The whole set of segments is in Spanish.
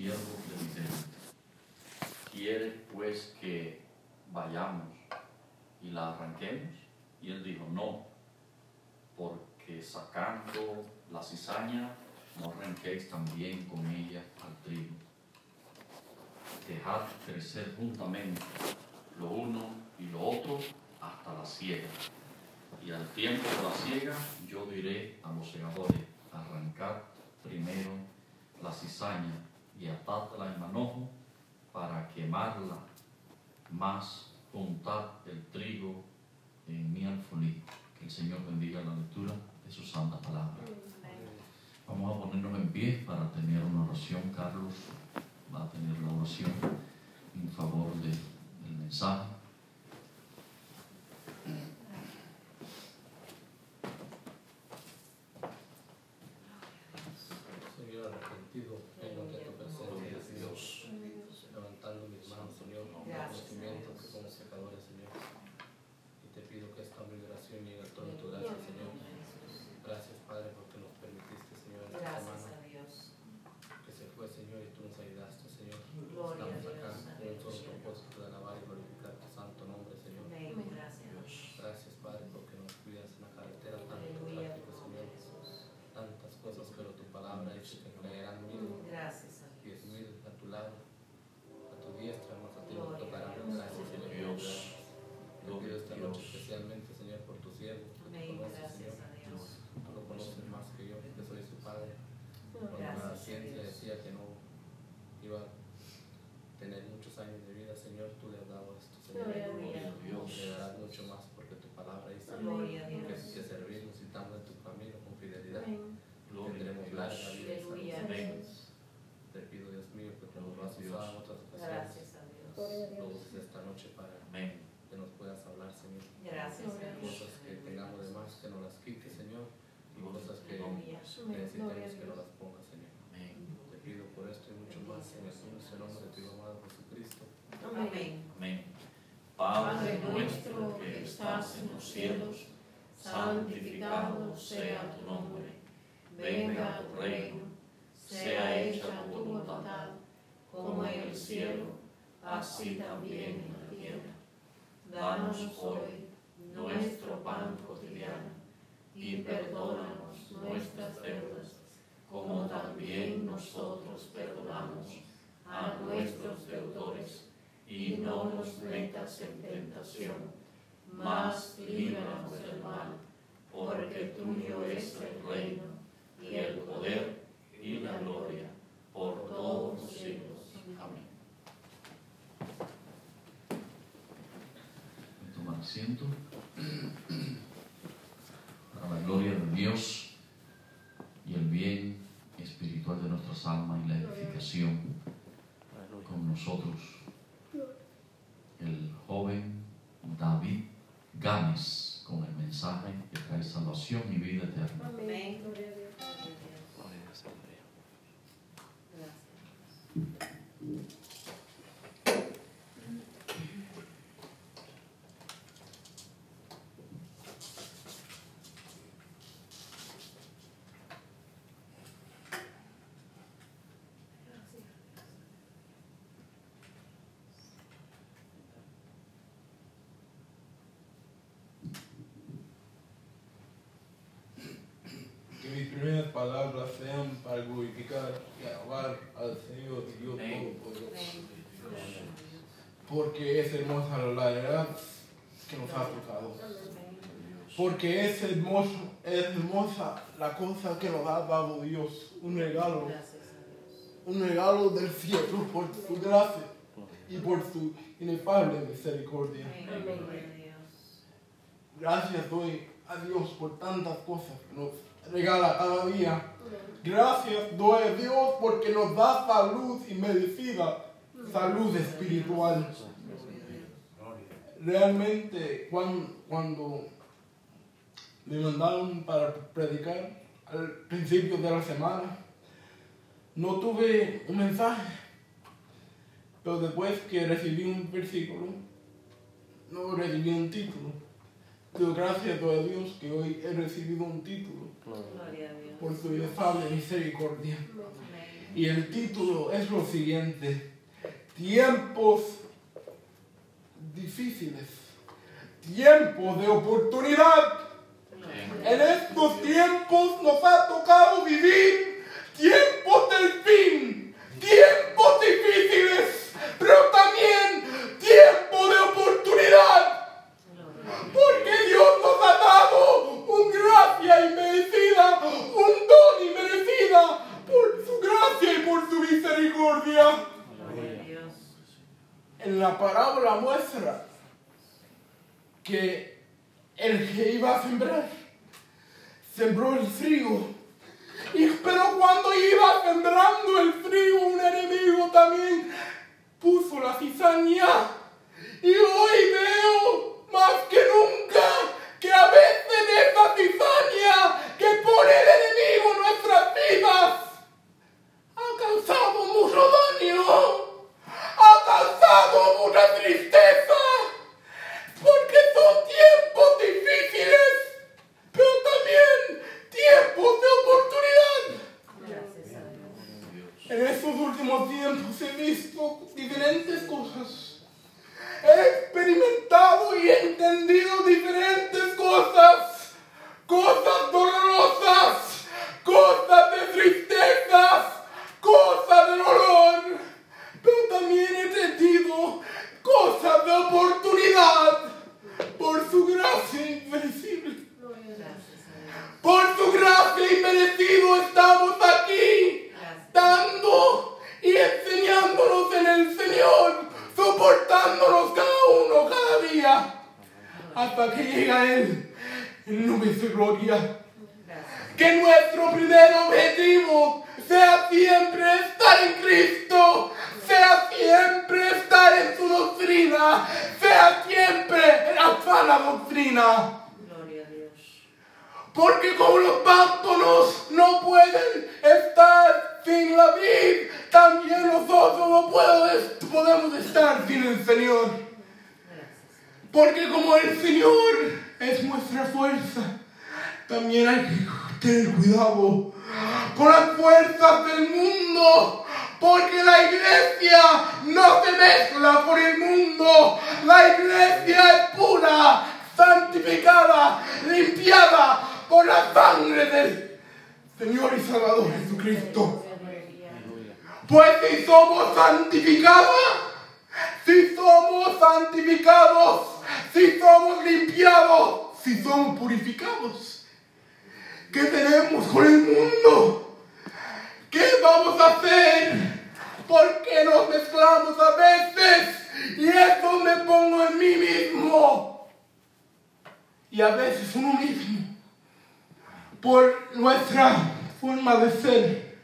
siervo. ¿Quiere pues que vayamos y la arranquemos? Y él dijo, no, porque sacando la cizaña no arranquéis también con ella al trigo. Dejad crecer juntamente lo uno y lo otro hasta la siega. Y al tiempo de la siega yo diré a los segadores, arrancad primero la cizaña y atadla en manojo para quemarla, más juntad el trigo en mi alfolí. Que el Señor bendiga la lectura de su santa palabra. Vamos a ponernos en pie para tener una oración. Carlos va a tener la oración en favor de, del mensaje. Señor, arrepentido, vengo ante tu Gloria presencia, a Dios. levantando mis manos, Señor, con conocimiento que somos pecadores, Señor. Y te pido que esta migración llegue a toda tu gracia, Señor. Gracias, Padre, porque nos permitiste, Señor, en esta Gracias semana a Dios. que se fue, Señor, y tú nos ayudaste, Señor. Gloria a Estamos acá Dios. con un solo propósito de alabar y glorificar tu santo nombre, Señor. Amén. Gracias. Gracias, Padre, porque nos cuidas en la carretera, tanto Aleluya. tráfico, Señor. Jesús. Tantas cosas, pero tu palabra dice que creerán mil Gracias a diez Dios. mil a tu lado, a tu diestra, más a ti nos Gloria tocarán. a Dios. Gracias, Señor. Dios. Te pido esta Dios. noche especialmente, Señor, por tu siervo, que tú Amén. conoces, Señor. Gracias a Dios. Tú lo conoces más que yo, que soy su padre. Cuando la Gracias a ciencia Dios. decía que no iba a tener muchos años de vida, Señor, tú le has dado esto, Señor. Gloria a Gloria a Dios. Y le darás mucho más porque tu palabra dice Gloria a que, Dios. que servimos y estamos en tu camino con fidelidad. Gloria a Tendremos Dios. larga vida y Aleluya. salud. Amén. Te pido, Dios mío, que nos Gloria vas a a Dios. usar en otras ocasiones. Gracias a Dios. Lo uses esta noche para Amén. que nos puedas hablar, Señor. Gracias a Dios. Cosas que tengamos de más, que nos las quites, Señor. Y que nos las pongas, Señor. Amén. Te pido por esto y mucho más en el dulce nombre de tu Hijo amado Jesucristo. Amén. Amén. Padre nuestro que estás en los cielos, santificado sea tu nombre. Venga tu reino. Sea hecha tu voluntad, como en el cielo, así también en la tierra. Danos hoy nuestro pan cotidiano y perdónanos nuestras deudas, como también nosotros perdonamos a nuestros deudores. Y no nos metas en tentación, mas líbranos del mal, porque tuyo es el reino, y el poder, y la gloria, por todos los siglos. Amén. Tomar asiento. Para la gloria de Dios y el bien espiritual de nuestras almas y la edificación con nosotros el joven David Gámez con el mensaje que trae salvación y vida eterna. Amén. Gloria a Dios. Gloria a Dios. Gracias. Que mis primeras palabras sean para glorificar y alabar al Señor Dios Amén. Todopoderoso. Amén. Porque es hermosa la heredad que nos ha tocado. Porque es hermoso, es hermosa la cosa que nos ha dado Dios. Un regalo, un regalo del cielo por su gracia y por su inefable misericordia. Gracias doy a Dios por tantas cosas que nos regala cada día. Gracias doy a Dios porque nos da salud y medicina, salud espiritual. Realmente cuan- cuando me mandaron para predicar al principio de la semana, no tuve un mensaje, pero después que recibí un versículo, no recibí un título. Pero gracias a Dios que hoy he recibido un título Gloria a Dios. por su inefable misericordia. Y el título es lo siguiente. Tiempos difíciles. Tiempos de oportunidad. En estos tiempos nos ha tocado vivir tiempos del fin, tiempos difíciles, pero también tiempos de oportunidad. Porque Dios nos ha dado un gracia inmerecida, un don inmerecida por su gracia y por su misericordia. Gloria a Dios. En la parábola muestra que el que iba a sembrar sembró el trigo. Y, pero cuando iba sembrando el trigo, un enemigo también puso la cizaña. Y hoy veo más que nunca que a veces esa cizaña que pone el enemigo en nuestras vidas ha causado mucho daño ha causado mucha tristeza, porque son tiempos difíciles, pero también tiempos de oportunidad. Gracias a Dios. En estos últimos tiempos he visto diferentes cosas. He experimentado y he entendido diferentes cosas. Cosas dolorosas, cosas de tristezas, cosas de dolor. Pero también he entendido cosas de oportunidad por su gracia invencible. Gracias a Dios. Por su gracia inmerecido estamos aquí Gracias. dando y enseñándonos en el Señor, soportándonos cada uno, cada día, hasta que llega Él en nubes de gloria. Gracias. Que nuestro primer objetivo sea siempre estar en Cristo, sea siempre estar en su doctrina, sea siempre en la doctrina. Gloria a Dios. Porque como los pámpanos no pueden estar sin la vid, también nosotros no podemos estar sin el Señor. Porque como el Señor es nuestra fuerza, también hay que tener cuidado con las fuerzas del mundo. Porque la iglesia no se mezcla con el mundo. La iglesia es pura, santificada, limpiada por la sangre del Señor y Salvador Jesucristo. Pues si somos santificados, si somos santificados, si somos limpiados, si somos purificados, ¿qué tenemos con el mundo? ¿Qué vamos a hacer? Porque nos mezclamos a veces y eso me pongo en mí mismo. Y a veces uno mismo, por nuestra forma de ser,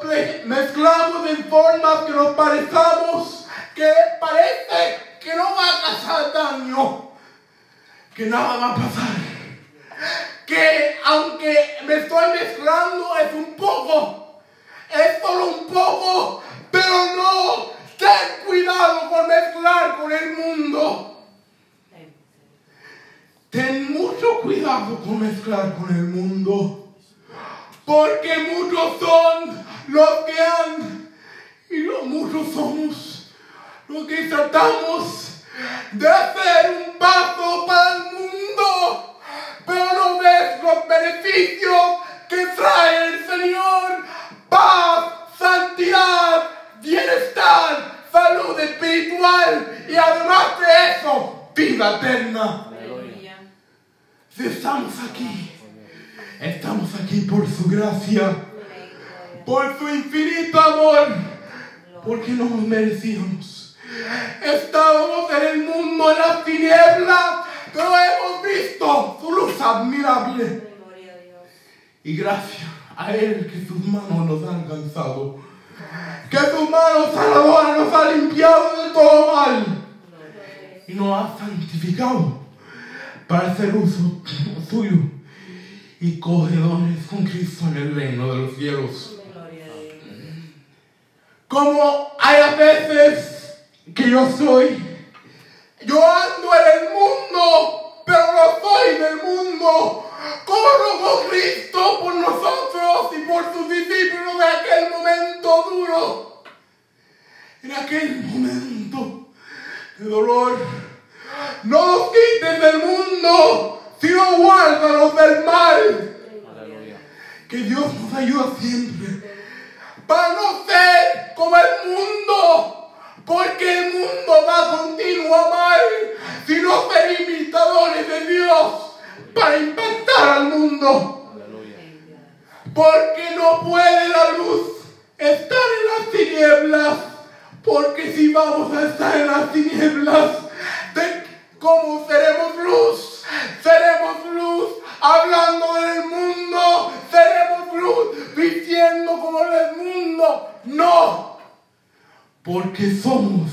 ple- mezclamos en formas que nos parezcamos, que parece que no va a pasar daño, que nada va a pasar. Que aunque me estoy mezclando es un poco, es solo un poco, pero no, ten cuidado con mezclar con el mundo. Ten mucho cuidado con mezclar con el mundo. Porque muchos son los que han y los muchos somos los que tratamos de hacer un paso para pero no ves los beneficios que trae el Señor, paz, santidad, bienestar, salud espiritual y además de eso, vida eterna. Si estamos aquí, estamos aquí por su gracia, por su infinito amor, porque no nos merecíamos. Estábamos en el mundo en las tinieblas, pero hemos visto su luz admirable. Y gracias a Él que sus manos nos han alcanzado, que sus manos sanadoras nos han limpiado de todo mal y nos ha santificado para hacer uso suyo y cogedores con Cristo en el reino de los cielos. Como hay veces que yo soy, yo ando en el mundo, pero no soy del mundo. Como rogó Cristo por nosotros y por sus discípulos de aquel momento. en aquel momento de dolor. No los quites del mundo, sino guárdalos del mal. Que Dios nos ayuda siempre para no ser como el mundo, porque el mundo va continuo a mal, sino ser imitadores de Dios para impactar mundo. Porque no puede la luz estar en las tinieblas. Porque si vamos a estar en las tinieblas, ¿de ¿cómo seremos luz? Seremos luz hablando del mundo. Seremos luz vistiendo como el mundo. No. Porque somos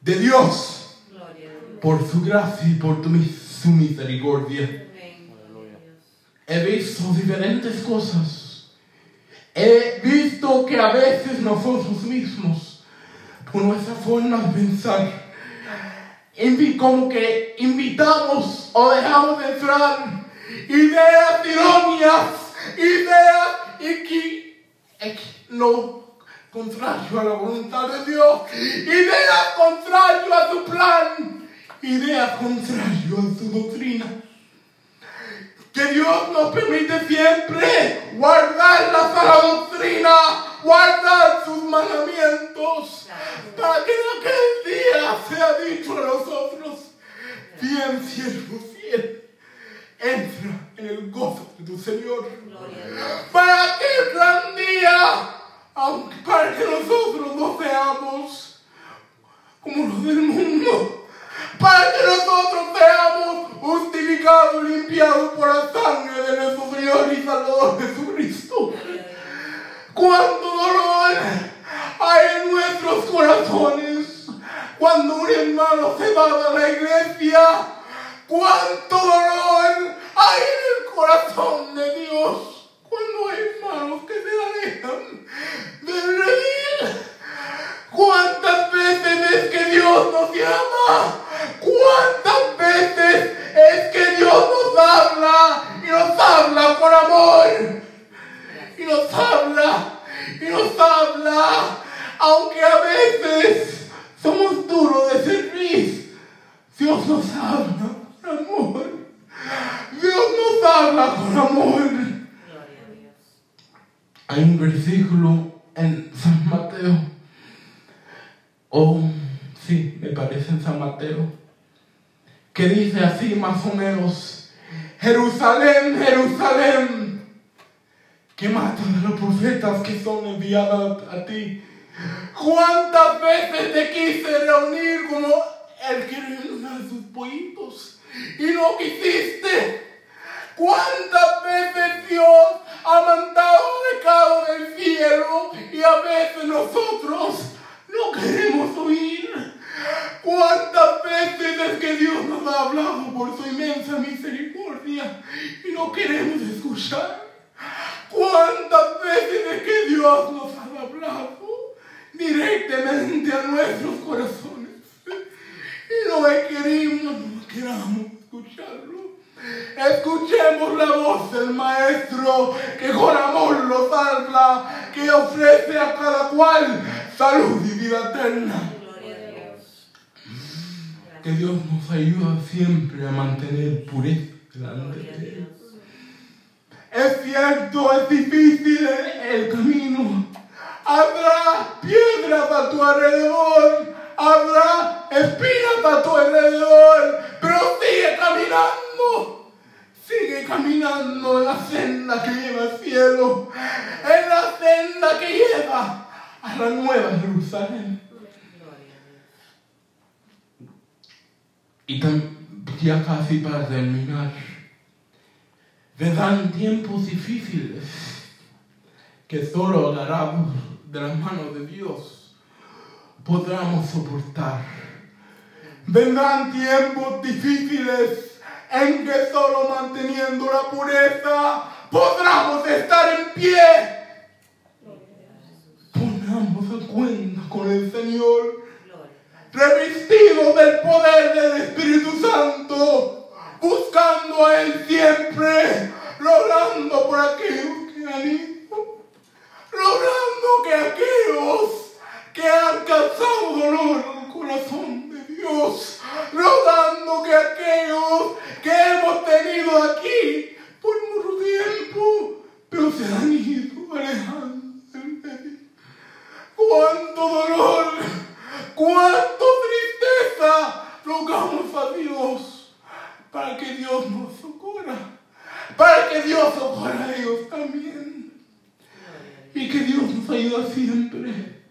de Dios por su gracia y por tu su misericordia. He visto diferentes cosas. He visto que a veces nosotros mismos, por nuestra forma de pensar, como que invitamos o dejamos de entrar. Ideas erróneas, ideas y que no contrario a la voluntad de Dios, ideas contrario a su plan, ideas contrario a su doctrina. Que Dios nos permite siempre guardar la sana doctrina, guardar sus mandamientos, para que en aquel día sea dicho a nosotros, bien siervo fiel, entra en el gozo de tu Señor. Para que gran día, aunque para que nosotros no seamos como los del mundo, para que nosotros seamos justificados, limpiados por la sangre de nuestro Señor y Salvador Jesucristo. Cuánto dolor hay en nuestros corazones cuando un hermano se va de la iglesia. Cuánto dolor hay en el corazón de Dios cuando hay hermanos que se alejan del redil. ¿Cuántas veces es que Dios nos llama? ¿Cuántas veces es que Dios nos habla y nos habla por amor? y nos habla, y nos habla, aunque a veces somos duros de servir, Dios nos habla con amor, Dios nos habla con amor. Hay un versículo en San Mateo, o sí, me parece en San Mateo, que dice así más o menos, Jerusalén, Jerusalén, que matan a los profetas que son enviados a, ti. ¿Cuántas veces te quise reunir como quiere reunir a sus pollitos y no quisiste? ¿Cuántas veces Dios ha mandado recado del cielo y a veces nosotros no queremos oír? ¿Cuántas veces es que Dios nos ha hablado por su inmensa misericordia y no queremos escuchar? ¿Cuántas veces es que Dios nos ha hablado directamente a nuestros corazones? Y no queremos, no queramos escucharlo. Escuchemos la voz del Maestro que con amor los habla, que ofrece a cada cual salud y vida eterna. Que Dios nos ayuda siempre a mantener pureza delante de Él. Dios. Es cierto, es difícil el, el camino. Habrá piedras a tu alrededor, habrá espinas a tu alrededor, pero sigue caminando. Sigue caminando en la senda que lleva al cielo, en la senda que lleva a la nueva Jerusalén. Gloria a Dios. Y ya casi para terminar, vendrán tiempos difíciles que solo agarrados de las manos de Dios podremos soportar. Vendrán tiempos difíciles en que solo manteniendo la pureza podremos estar en pie. Pongamos a cuenta con el Señor con el poder del Espíritu Santo, buscando a Él siempre, rogando por aquellos que han ido, rogando que aquellos que han causado dolor en el corazón de Dios, rogando que aquellos que hemos tenido aquí por mucho tiempo, pero se han ido alejando de Él. ¡Cuánto dolor! ¡Cuánto pongamos a Dios para que Dios nos socorra, para que Dios socorra a ellos también. Y que Dios nos ayuda siempre,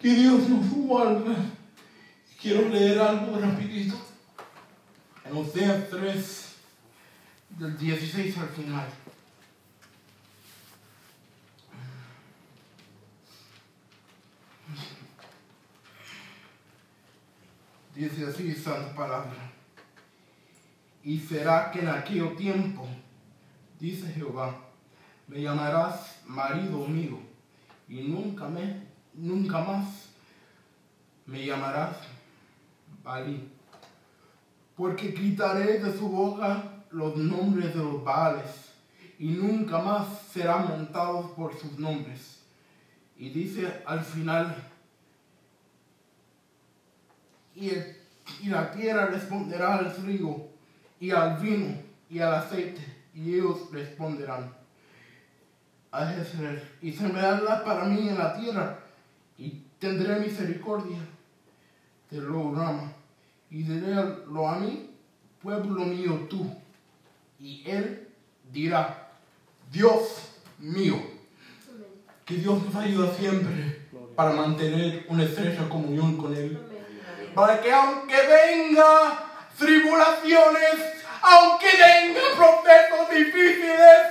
que Dios nos guarda. Quiero leer algo rapidito. En Oseas 3, del 16 al final. Dice así Santa Palabra. Y será que en aquel tiempo, dice Jehová, me llamarás marido mío, y nunca, me, nunca más me llamarás Balí. Porque quitaré de su boca los nombres de los Baales, y nunca más serán montados por sus nombres. Y dice al final, y, el- y la tierra responderá al trigo, y al vino, y al aceite, y ellos responderán a Jezreel, y sembrarla para mí en la tierra, y tendré misericordia de lo y diré lo a mí, pueblo mío tú, y él dirá, Dios mío, que Dios nos ayuda siempre para mantener una estrecha comunión con Él para que aunque venga tribulaciones, aunque venga procesos difíciles,